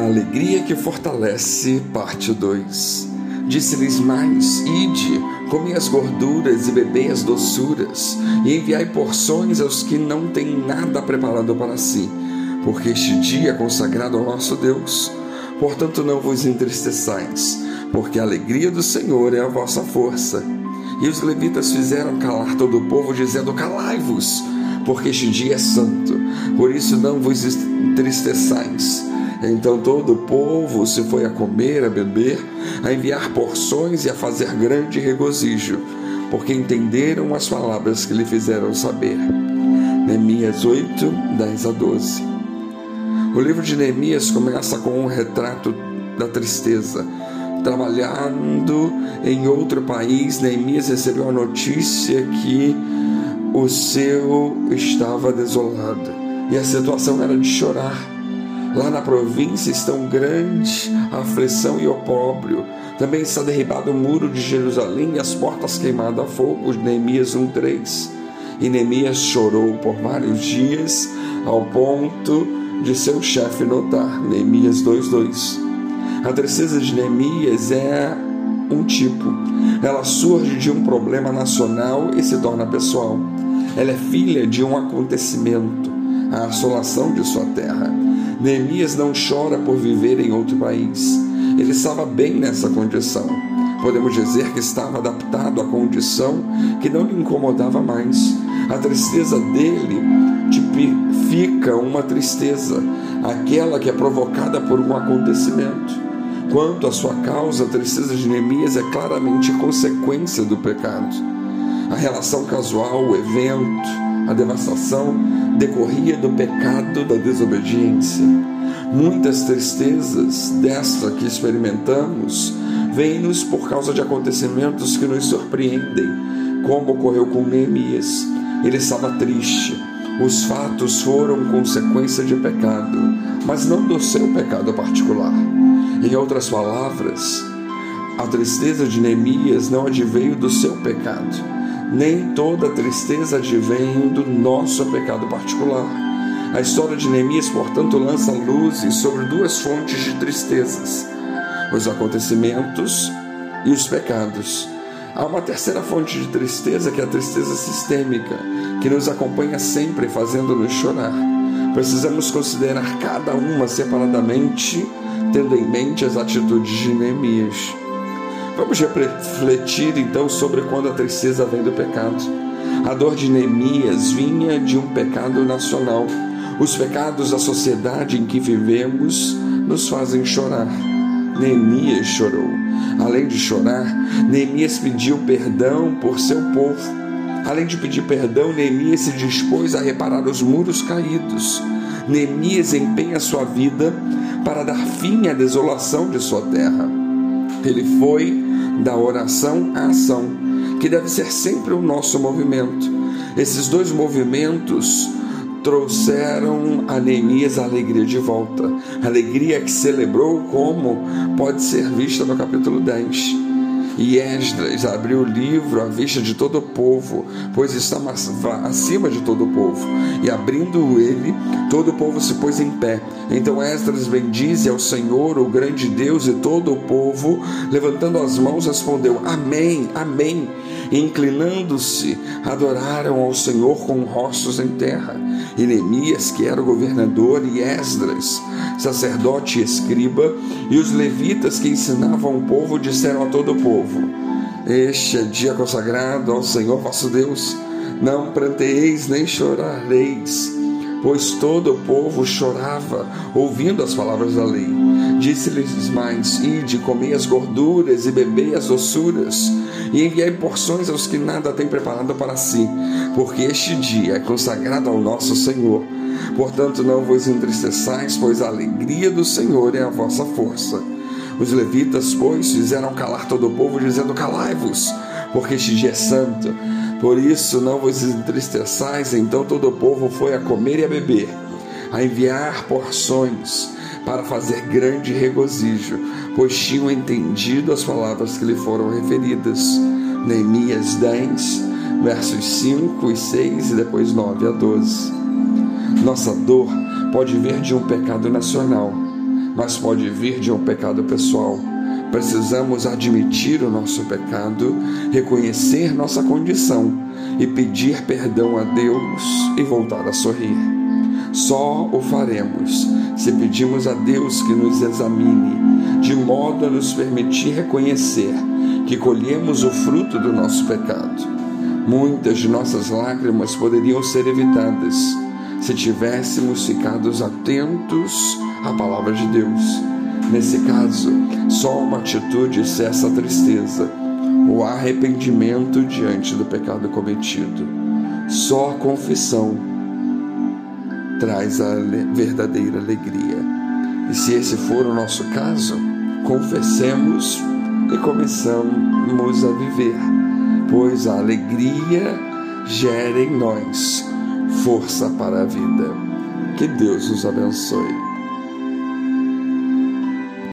A alegria que fortalece, parte 2. Disse-lhes mais: Ide, comei as gorduras e bebei as doçuras, e enviai porções aos que não têm nada preparado para si, porque este dia é consagrado ao nosso Deus. Portanto, não vos entristeçais, porque a alegria do Senhor é a vossa força. E os levitas fizeram calar todo o povo, dizendo: Calai-vos, porque este dia é santo. Por isso não vos entristeçais então todo o povo se foi a comer, a beber, a enviar porções e a fazer grande regozijo, porque entenderam as palavras que lhe fizeram saber. Neemias 8, 10 a 12. O livro de Neemias começa com um retrato da tristeza. Trabalhando em outro país, Neemias recebeu a notícia que o seu estava desolado e a situação era de chorar. Lá na província estão grande aflição e opróbrio. Também está derribado o muro de Jerusalém e as portas queimadas a fogo. Neemias 1:3. E Neemias chorou por vários dias, ao ponto de seu chefe notar. Neemias 2:2. A tristeza de Neemias é um tipo. Ela surge de um problema nacional e se torna pessoal. Ela é filha de um acontecimento, a assolação de sua terra. Neemias não chora por viver em outro país. Ele estava bem nessa condição. Podemos dizer que estava adaptado à condição que não lhe incomodava mais. A tristeza dele tipifica uma tristeza, aquela que é provocada por um acontecimento. Quanto à sua causa, a tristeza de Neemias é claramente consequência do pecado. A relação casual, o evento, a devastação decorria do pecado da desobediência. Muitas tristezas desta que experimentamos vêm-nos por causa de acontecimentos que nos surpreendem, como ocorreu com Neemias. Ele estava triste. Os fatos foram consequência de pecado, mas não do seu pecado particular. Em outras palavras, a tristeza de Neemias não adveio do seu pecado nem toda tristeza advém do nosso pecado particular. A história de Neemias, portanto, lança luzes sobre duas fontes de tristezas: os acontecimentos e os pecados. Há uma terceira fonte de tristeza, que é a tristeza sistêmica, que nos acompanha sempre, fazendo-nos chorar. Precisamos considerar cada uma separadamente, tendo em mente as atitudes de Neemias. Vamos refletir então sobre quando a tristeza vem do pecado. A dor de Neemias vinha de um pecado nacional. Os pecados da sociedade em que vivemos nos fazem chorar. Neemias chorou. Além de chorar, Neemias pediu perdão por seu povo. Além de pedir perdão, Neemias se dispôs a reparar os muros caídos. Neemias empenha sua vida para dar fim à desolação de sua terra. Ele foi da oração à ação, que deve ser sempre o nosso movimento. Esses dois movimentos trouxeram a Neemias a alegria de volta. Alegria que celebrou como pode ser vista no capítulo 10. E Esdras abriu o livro à vista de todo o povo, pois estava acima de todo o povo. E abrindo ele, todo o povo se pôs em pé. Então Esdras bendize ao Senhor, o grande Deus, e todo o povo, levantando as mãos, respondeu: Amém, Amém. E inclinando-se, adoraram ao Senhor com rostos em terra. E Neemias, que era o governador, e Esdras, sacerdote e escriba, e os levitas que ensinavam o povo, disseram a todo o povo: Este é dia consagrado ao Senhor vosso Deus. Não pranteeis nem chorareis, pois todo o povo chorava, ouvindo as palavras da lei. Disse-lhes mais: Ide, comei as gorduras e bebei as doçuras, e enviai porções aos que nada têm preparado para si, porque este dia é consagrado ao nosso Senhor. Portanto, não vos entristeçais, pois a alegria do Senhor é a vossa força. Os levitas, pois, fizeram calar todo o povo, dizendo: Calai-vos, porque este dia é santo. Por isso não vos entristeçais. Então todo o povo foi a comer e a beber, a enviar porções para fazer grande regozijo, pois tinham entendido as palavras que lhe foram referidas. Neemias 10, versos 5 e 6 e depois 9 a 12. Nossa dor pode vir de um pecado nacional, mas pode vir de um pecado pessoal. Precisamos admitir o nosso pecado, reconhecer nossa condição e pedir perdão a Deus e voltar a sorrir. Só o faremos se pedimos a Deus que nos examine, de modo a nos permitir reconhecer que colhemos o fruto do nosso pecado. Muitas de nossas lágrimas poderiam ser evitadas se tivéssemos ficado atentos à palavra de Deus. Nesse caso, só uma atitude cessa a tristeza, o arrependimento diante do pecado cometido. Só a confissão traz a verdadeira alegria. E se esse for o nosso caso, confessemos e começamos a viver, pois a alegria gera em nós força para a vida. Que Deus os abençoe.